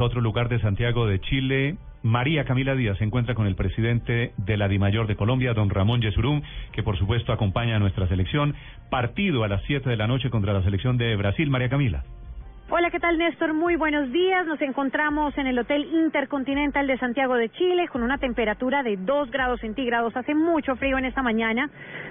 Otro lugar de Santiago de Chile, María Camila Díaz se encuentra con el presidente de la DIMAYOR de Colombia, don Ramón Yesurum, que por supuesto acompaña a nuestra selección. Partido a las 7 de la noche contra la selección de Brasil, María Camila. Hola, ¿qué tal Néstor? Muy buenos días. Nos encontramos en el Hotel Intercontinental de Santiago de Chile con una temperatura de 2 grados centígrados. Hace mucho frío en esta mañana,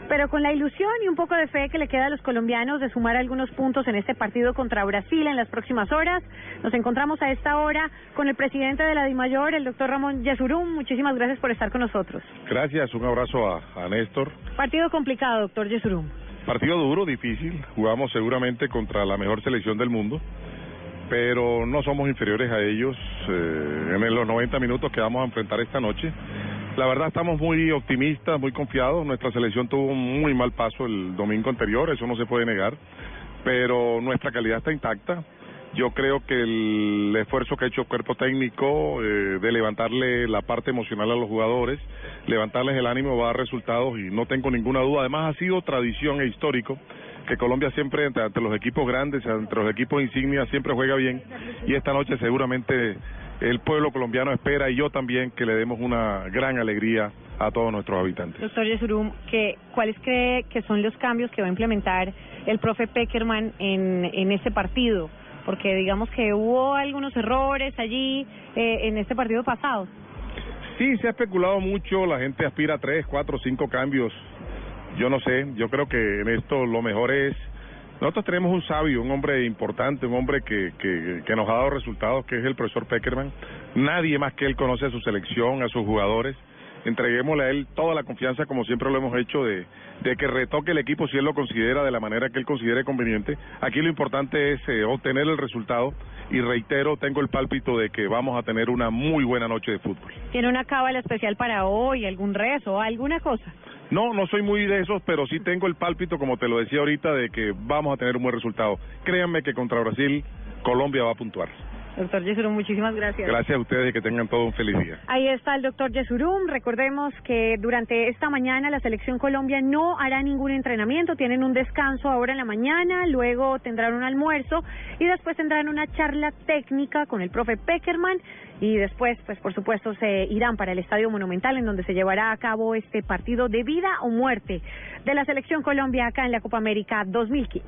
pero con la ilusión y un poco de fe que le queda a los colombianos de sumar algunos puntos en este partido contra Brasil en las próximas horas. Nos encontramos a esta hora con el presidente de la DIMAYOR, el doctor Ramón Yesurum. Muchísimas gracias por estar con nosotros. Gracias, un abrazo a, a Néstor. Partido complicado, doctor Yesurum. Partido duro, difícil. Jugamos seguramente contra la mejor selección del mundo pero no somos inferiores a ellos eh, en los 90 minutos que vamos a enfrentar esta noche. La verdad estamos muy optimistas, muy confiados. Nuestra selección tuvo un muy mal paso el domingo anterior, eso no se puede negar, pero nuestra calidad está intacta. Yo creo que el esfuerzo que ha hecho el cuerpo técnico eh, de levantarle la parte emocional a los jugadores, levantarles el ánimo va a dar resultados y no tengo ninguna duda. Además ha sido tradición e histórico que Colombia siempre entre, los equipos grandes, entre los equipos insignias, siempre juega bien y esta noche seguramente el pueblo colombiano espera y yo también que le demos una gran alegría a todos nuestros habitantes. Doctor Yesurum, ¿qué, ¿cuáles cree que son los cambios que va a implementar el profe Peckerman en, en este partido? Porque digamos que hubo algunos errores allí eh, en este partido pasado. Sí, se ha especulado mucho, la gente aspira a tres, cuatro, cinco cambios yo no sé, yo creo que en esto lo mejor es, nosotros tenemos un sabio, un hombre importante, un hombre que, que, que nos ha dado resultados, que es el profesor Peckerman. Nadie más que él conoce a su selección, a sus jugadores. Entreguémosle a él toda la confianza, como siempre lo hemos hecho, de, de que retoque el equipo si él lo considera de la manera que él considere conveniente. Aquí lo importante es eh, obtener el resultado y reitero, tengo el pálpito de que vamos a tener una muy buena noche de fútbol. ¿Tiene una cábala especial para hoy, algún rezo, alguna cosa? No, no soy muy de esos, pero sí tengo el pálpito, como te lo decía ahorita, de que vamos a tener un buen resultado. Créanme que contra Brasil, Colombia va a puntuar. Doctor Yesurum, muchísimas gracias. Gracias a ustedes y que tengan todo un feliz día. Ahí está el doctor Yesurum. Recordemos que durante esta mañana la selección Colombia no hará ningún entrenamiento. Tienen un descanso ahora en la mañana, luego tendrán un almuerzo y después tendrán una charla técnica con el profe Peckerman y después, pues por supuesto, se irán para el Estadio Monumental en donde se llevará a cabo este partido de vida o muerte de la selección Colombia acá en la Copa América 2015.